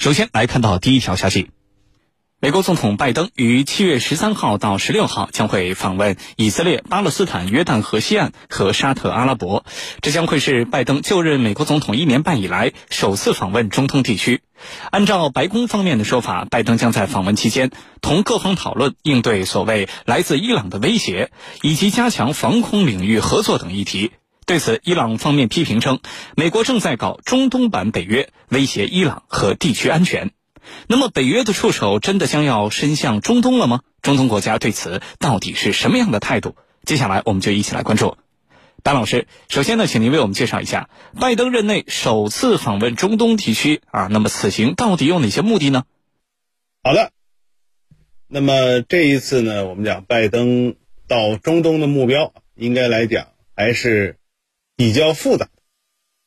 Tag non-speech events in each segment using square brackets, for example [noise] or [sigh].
首先来看到第一条消息。美国总统拜登于七月十三号到十六号将会访问以色列、巴勒斯坦、约旦河西岸和沙特阿拉伯，这将会是拜登就任美国总统一年半以来首次访问中东地区。按照白宫方面的说法，拜登将在访问期间同各方讨论应对所谓来自伊朗的威胁，以及加强防空领域合作等议题。对此，伊朗方面批评称，美国正在搞中东版北约，威胁伊朗和地区安全。那么，北约的触手真的将要伸向中东了吗？中东国家对此到底是什么样的态度？接下来，我们就一起来关注。白老师，首先呢，请您为我们介绍一下拜登任内首次访问中东地区啊。那么，此行到底有哪些目的呢？好的，那么这一次呢，我们讲拜登到中东的目标，应该来讲还是比较复杂。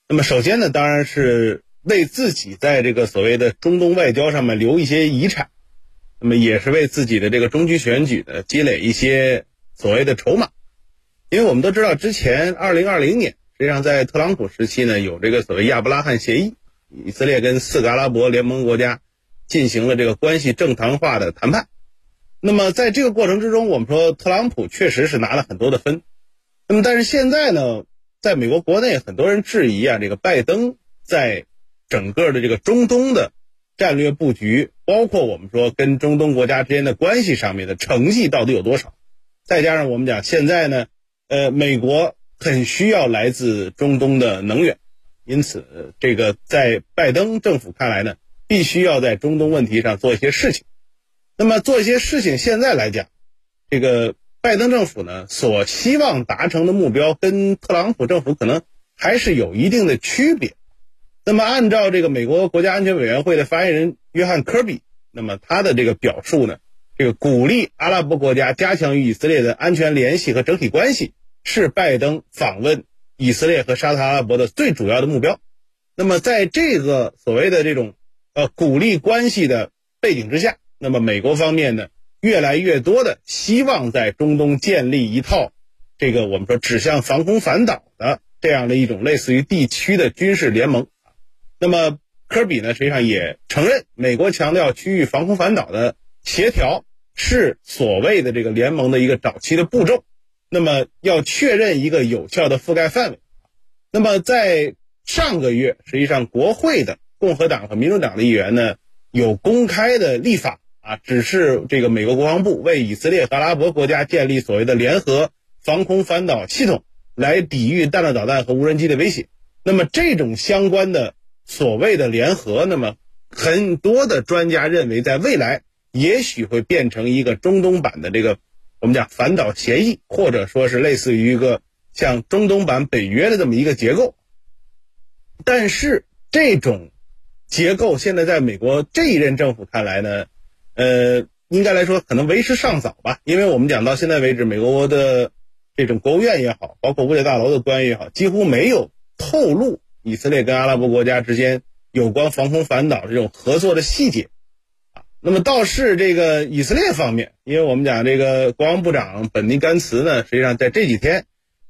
那么，首先呢，当然是。为自己在这个所谓的中东外交上面留一些遗产，那么也是为自己的这个中期选举呢积累一些所谓的筹码。因为我们都知道，之前二零二零年实际上在特朗普时期呢，有这个所谓亚伯拉罕协议，以色列跟四个阿拉伯联盟国家进行了这个关系正常化的谈判。那么在这个过程之中，我们说特朗普确实是拿了很多的分。那么但是现在呢，在美国国内很多人质疑啊，这个拜登在整个的这个中东的战略布局，包括我们说跟中东国家之间的关系上面的成绩到底有多少？再加上我们讲现在呢，呃，美国很需要来自中东的能源，因此这个在拜登政府看来呢，必须要在中东问题上做一些事情。那么做一些事情，现在来讲，这个拜登政府呢所希望达成的目标，跟特朗普政府可能还是有一定的区别。那么，按照这个美国国家安全委员会的发言人约翰·科比，那么他的这个表述呢，这个鼓励阿拉伯国家加强与以色列的安全联系和整体关系，是拜登访问以色列和沙特阿拉伯的最主要的目标。那么，在这个所谓的这种呃鼓励关系的背景之下，那么美国方面呢，越来越多的希望在中东建立一套这个我们说指向防空反导的这样的一种类似于地区的军事联盟。那么，科比呢，实际上也承认，美国强调区域防空反导的协调是所谓的这个联盟的一个早期的步骤。那么，要确认一个有效的覆盖范围。那么，在上个月，实际上国会的共和党和民主党的议员呢，有公开的立法啊，只是这个美国国防部为以色列和阿拉伯国家建立所谓的联合防空反导系统，来抵御弹道导弹和无人机的威胁。那么，这种相关的。所谓的联合，那么很多的专家认为，在未来也许会变成一个中东版的这个我们讲反导协议，或者说是类似于一个像中东版北约的这么一个结构。但是这种结构现在在美国这一任政府看来呢，呃，应该来说可能为时尚早吧，因为我们讲到现在为止，美国的这种国务院也好，包括五角大楼的官员也好，几乎没有透露。以色列跟阿拉伯国家之间有关防空反导这种合作的细节，啊，那么倒是这个以色列方面，因为我们讲这个国防部长本尼甘茨呢，实际上在这几天，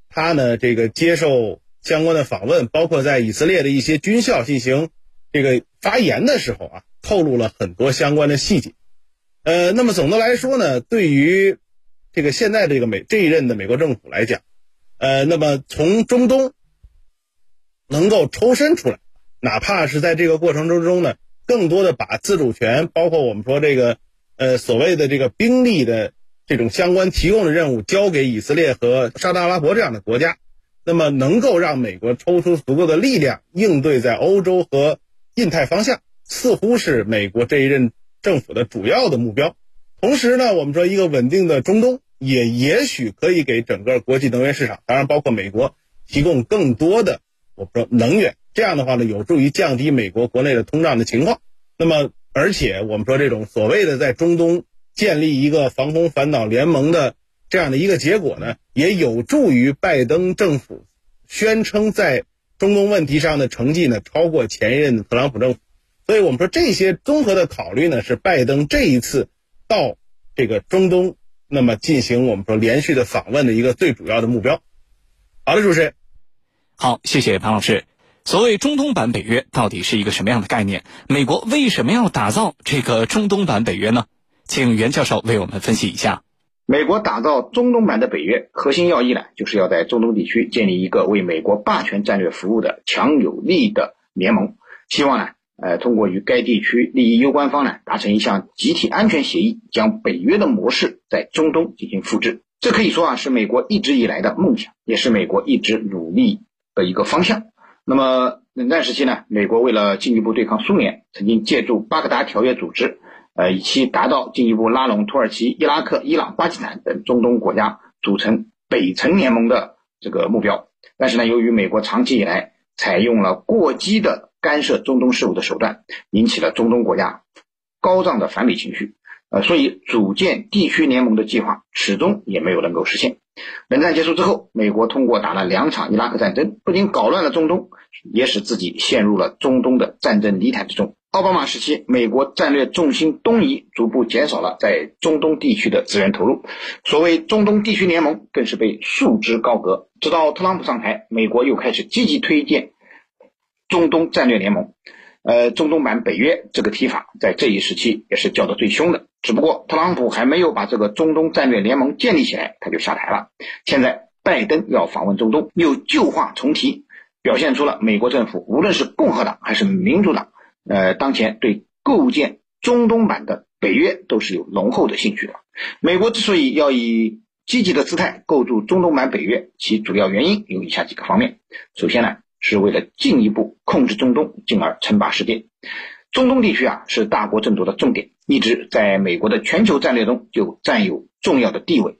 他呢这个接受相关的访问，包括在以色列的一些军校进行这个发言的时候啊，透露了很多相关的细节。呃，那么总的来说呢，对于这个现在这个美这一任的美国政府来讲，呃，那么从中东。能够抽身出来，哪怕是在这个过程之中呢，更多的把自主权，包括我们说这个，呃，所谓的这个兵力的这种相关提供的任务，交给以色列和沙特阿拉伯这样的国家，那么能够让美国抽出足够的力量应对在欧洲和印太方向，似乎是美国这一任政府的主要的目标。同时呢，我们说一个稳定的中东，也也许可以给整个国际能源市场，当然包括美国，提供更多的。我们说能源这样的话呢，有助于降低美国国内的通胀的情况。那么，而且我们说这种所谓的在中东建立一个防空反导联盟的这样的一个结果呢，也有助于拜登政府宣称在中东问题上的成绩呢超过前任特朗普政府。所以我们说这些综合的考虑呢，是拜登这一次到这个中东那么进行我们说连续的访问的一个最主要的目标。好的，主持人。好，谢谢潘老师。所谓中东版北约到底是一个什么样的概念？美国为什么要打造这个中东版北约呢？请袁教授为我们分析一下。美国打造中东版的北约，核心要义呢，就是要在中东地区建立一个为美国霸权战略服务的强有力的联盟，希望呢，呃，通过与该地区利益攸关方呢达成一项集体安全协议，将北约的模式在中东进行复制。这可以说啊，是美国一直以来的梦想，也是美国一直努力的一个方向。那么冷战时期呢，美国为了进一步对抗苏联，曾经借助巴格达条约组织，呃，以期达到进一步拉拢土耳其、伊拉克、伊朗、巴基斯坦等中东国家组成北城联盟的这个目标。但是呢，由于美国长期以来采用了过激的干涉中东事务的手段，引起了中东国家高涨的反美情绪。呃，所以组建地区联盟的计划始终也没有能够实现。冷战结束之后，美国通过打了两场伊拉克战争，不仅搞乱了中东，也使自己陷入了中东的战争泥潭之中。奥巴马时期，美国战略重心东移，逐步减少了在中东地区的资源投入，所谓中东地区联盟更是被束之高阁。直到特朗普上台，美国又开始积极推荐中东战略联盟。呃，中东版北约这个提法，在这一时期也是叫得最凶的。只不过特朗普还没有把这个中东战略联盟建立起来，他就下台了。现在拜登要访问中东，又旧话重提，表现出了美国政府无论是共和党还是民主党，呃，当前对构建中东版的北约都是有浓厚的兴趣的。美国之所以要以积极的姿态构筑中东版北约，其主要原因有以下几个方面。首先呢。是为了进一步控制中东，进而称霸世界。中东地区啊，是大国争夺的重点，一直在美国的全球战略中就占有重要的地位。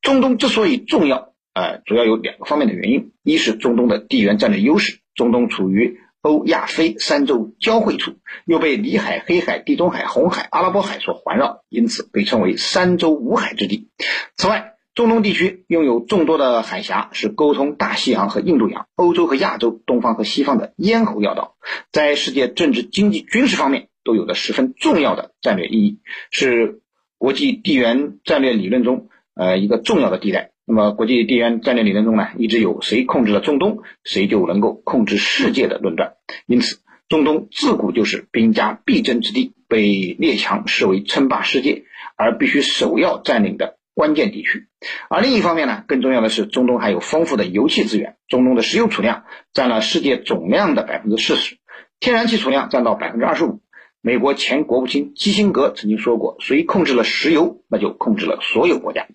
中东之所以重要，呃，主要有两个方面的原因：一是中东的地缘战略优势，中东处于欧亚非三洲交汇处，又被里海、黑海、地中海、红海、阿拉伯海所环绕，因此被称为三洲五海之地。此外，中东地区拥有众多的海峡，是沟通大西洋和印度洋、欧洲和亚洲、东方和西方的咽喉要道，在世界政治、经济、军事方面都有着十分重要的战略意义，是国际地缘战略理论中呃一个重要的地带。那么，国际地缘战略理论中呢，一直有谁控制了中东，谁就能够控制世界的论断。因此，中东自古就是兵家必争之地，被列强视为称霸世界而必须首要占领的。关键地区，而另一方面呢，更重要的是，中东还有丰富的油气资源。中东的石油储量占了世界总量的百分之四十，天然气储量占到百分之二十五。美国前国务卿基辛格曾经说过：“谁控制了石油，那就控制了所有国家。”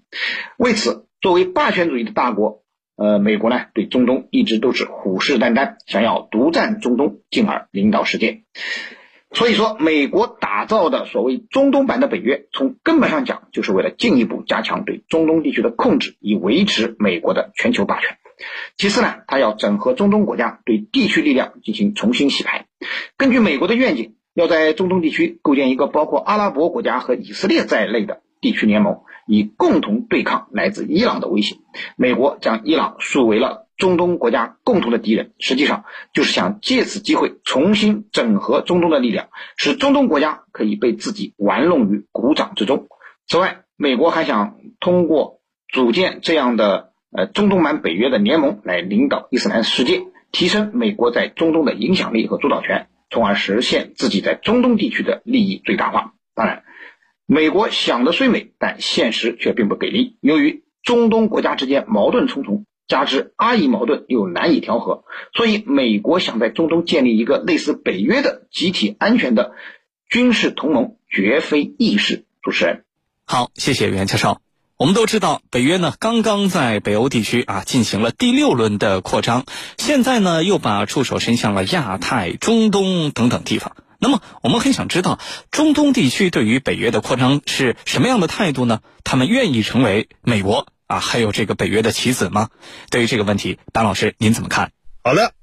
为此，作为霸权主义的大国，呃，美国呢对中东一直都是虎视眈眈，想要独占中东，进而领导世界。所以说，美国打造的所谓中东版的北约，从根本上讲，就是为了进一步加强对中东地区的控制，以维持美国的全球霸权。其次呢，它要整合中东国家，对地区力量进行重新洗牌。根据美国的愿景，要在中东地区构建一个包括阿拉伯国家和以色列在内的地区联盟，以共同对抗来自伊朗的威胁。美国将伊朗树为了。中东国家共同的敌人，实际上就是想借此机会重新整合中东的力量，使中东国家可以被自己玩弄于股掌之中。此外，美国还想通过组建这样的呃中东版北约的联盟，来领导伊斯兰世界，提升美国在中东的影响力和主导权，从而实现自己在中东地区的利益最大化。当然，美国想的虽美，但现实却并不给力。由于中东国家之间矛盾重重。加之阿以矛盾又难以调和，所以美国想在中东建立一个类似北约的集体安全的军事同盟，绝非易事。主持人，好，谢谢袁教授。我们都知道，北约呢刚刚在北欧地区啊进行了第六轮的扩张，现在呢又把触手伸向了亚太、中东等等地方。那么，我们很想知道，中东地区对于北约的扩张是什么样的态度呢？他们愿意成为美国？啊，还有这个北约的棋子吗？对于这个问题，班老师您怎么看？好的，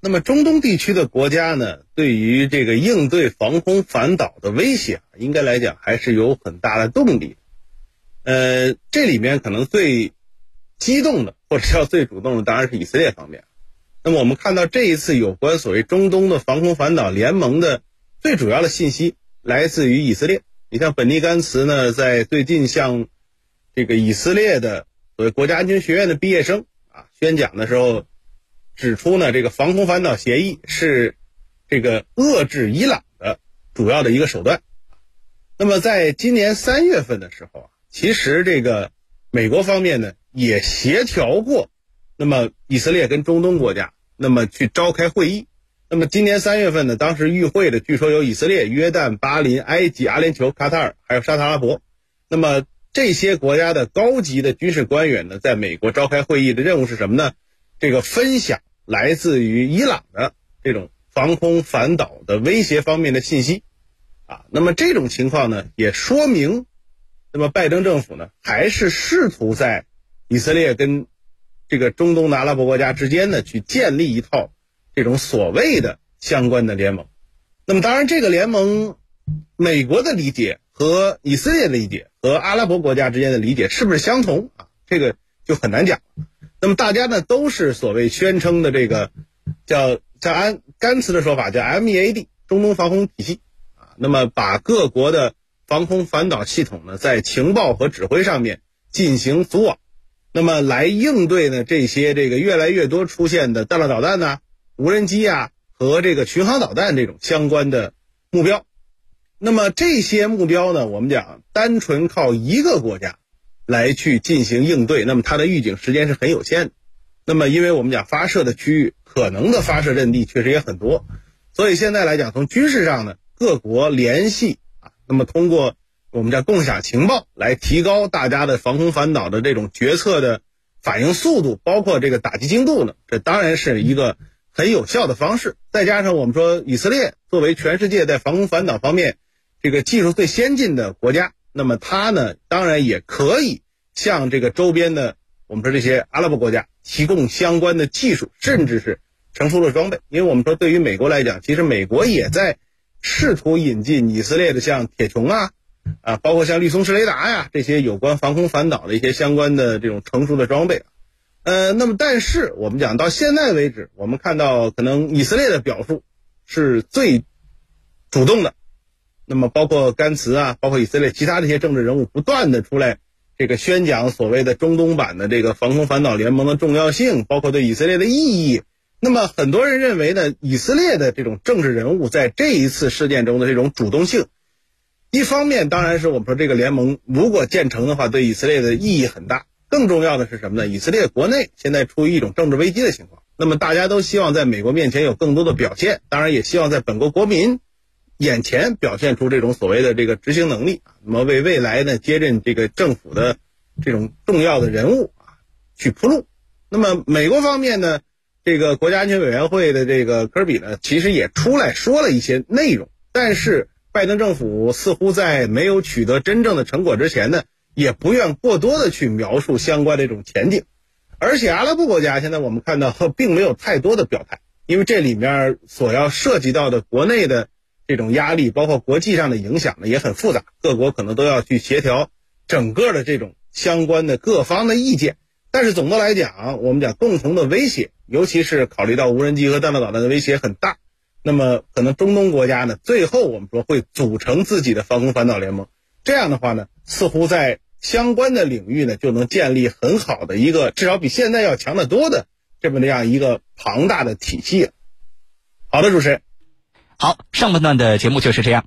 那么中东地区的国家呢，对于这个应对防空反导的威胁，应该来讲还是有很大的动力。呃，这里面可能最激动的，或者叫最主动的，当然是以色列方面。那么我们看到这一次有关所谓中东的防空反导联盟的最主要的信息，来自于以色列。你像本尼甘茨呢，在最近向这个以色列的所谓国家安全学院的毕业生啊，宣讲的时候，指出呢，这个防空反导协议是这个遏制伊朗的主要的一个手段。那么在今年三月份的时候啊，其实这个美国方面呢也协调过，那么以色列跟中东国家，那么去召开会议。那么今年三月份呢，当时与会的据说有以色列、约旦、巴林、埃及、阿联酋、卡塔尔，还有沙特阿拉伯。那么这些国家的高级的军事官员呢，在美国召开会议的任务是什么呢？这个分享来自于伊朗的这种防空反导的威胁方面的信息。啊，那么这种情况呢，也说明，那么拜登政府呢，还是试图在以色列跟这个中东的阿拉伯国家之间呢，去建立一套这种所谓的相关的联盟。那么，当然，这个联盟，美国的理解和以色列的理解和阿拉伯国家之间的理解是不是相同啊？这个就很难讲。那么，大家呢，都是所谓宣称的这个叫叫按甘茨的说法叫 MEAD 中东防空体系啊。那么，把各国的防空反导系统呢，在情报和指挥上面进行组网，那么来应对呢这些这个越来越多出现的弹道导弹呐、无人机啊和这个巡航导弹这种相关的目标。那么这些目标呢，我们讲单纯靠一个国家来去进行应对，那么它的预警时间是很有限的。那么，因为我们讲发射的区域可能的发射阵地确实也很多，所以现在来讲，从军事上呢。各国联系啊，那么通过我们叫共享情报来提高大家的防空反导的这种决策的反应速度，包括这个打击精度呢，这当然是一个很有效的方式。再加上我们说以色列作为全世界在防空反导方面这个技术最先进的国家，那么它呢当然也可以向这个周边的我们说这些阿拉伯国家提供相关的技术，甚至是成熟的装备。因为我们说对于美国来讲，其实美国也在。试图引进以色列的像铁穹啊，啊，包括像绿松石雷达呀这些有关防空反导的一些相关的这种成熟的装备，呃，那么但是我们讲到现在为止，我们看到可能以色列的表述是最主动的，那么包括甘茨啊，包括以色列其他的一些政治人物不断的出来这个宣讲所谓的中东版的这个防空反导联盟的重要性，包括对以色列的意义。那么很多人认为呢，以色列的这种政治人物在这一次事件中的这种主动性，一方面当然是我们说这个联盟如果建成的话，对以色列的意义很大。更重要的是什么呢？以色列国内现在处于一种政治危机的情况，那么大家都希望在美国面前有更多的表现，当然也希望在本国国民眼前表现出这种所谓的这个执行能力，那么为未来呢接任这个政府的这种重要的人物啊去铺路。那么美国方面呢？这个国家安全委员会的这个科比呢，其实也出来说了一些内容，但是拜登政府似乎在没有取得真正的成果之前呢，也不愿过多的去描述相关的这种前景，而且阿拉伯国家现在我们看到 [laughs] 并没有太多的表态，因为这里面所要涉及到的国内的这种压力，包括国际上的影响呢，也很复杂，各国可能都要去协调整个的这种相关的各方的意见。但是总的来讲，我们讲共同的威胁，尤其是考虑到无人机和弹道导弹的威胁很大，那么可能中东国家呢，最后我们说会组成自己的防空反导联盟。这样的话呢，似乎在相关的领域呢，就能建立很好的一个，至少比现在要强得多的这么这样一个庞大的体系。好的，主持人，好，上半段的节目就是这样。